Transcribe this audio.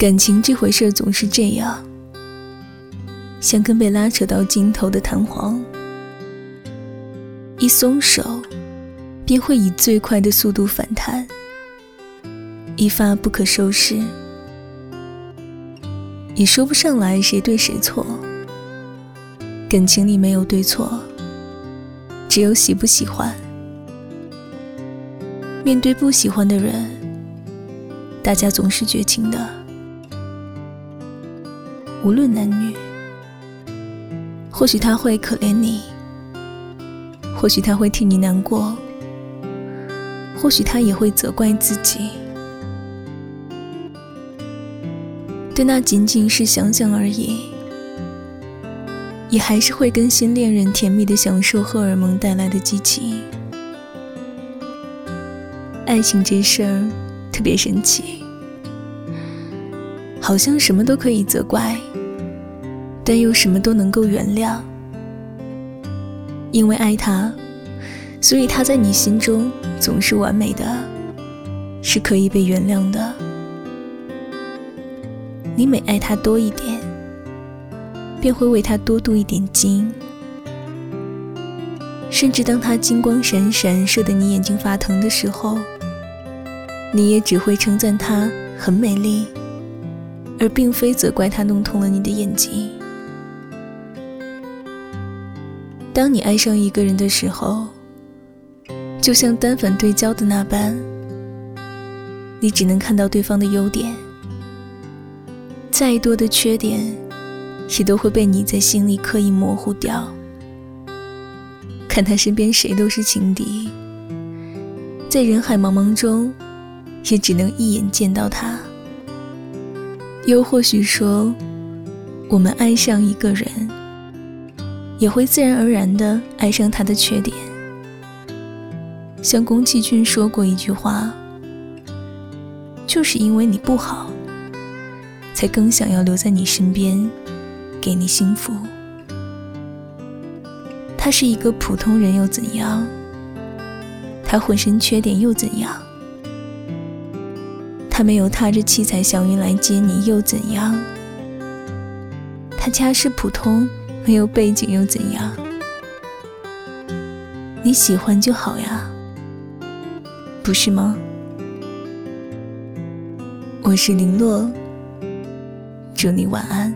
感情这回事总是这样，像根被拉扯到尽头的弹簧，一松手，便会以最快的速度反弹，一发不可收拾。也说不上来谁对谁错，感情里没有对错，只有喜不喜欢。面对不喜欢的人，大家总是绝情的。无论男女，或许他会可怜你，或许他会替你难过，或许他也会责怪自己。但那仅仅是想想而已，也还是会跟新恋人甜蜜的享受荷尔蒙带来的激情。爱情这事儿特别神奇，好像什么都可以责怪。但又什么都能够原谅，因为爱他，所以他在你心中总是完美的，是可以被原谅的。你每爱他多一点，便会为他多镀一点金，甚至当他金光闪闪，射得你眼睛发疼的时候，你也只会称赞他很美丽，而并非责怪他弄痛了你的眼睛。当你爱上一个人的时候，就像单反对焦的那般，你只能看到对方的优点，再多的缺点，也都会被你在心里刻意模糊掉。看他身边谁都是情敌，在人海茫茫中，也只能一眼见到他。又或许说，我们爱上一个人。也会自然而然地爱上他的缺点，像宫崎骏说过一句话：“就是因为你不好，才更想要留在你身边，给你幸福。”他是一个普通人又怎样？他浑身缺点又怎样？他没有踏着七彩祥云来接你又怎样？他家世普通。没有背景又怎样？你喜欢就好呀，不是吗？我是林洛，祝你晚安。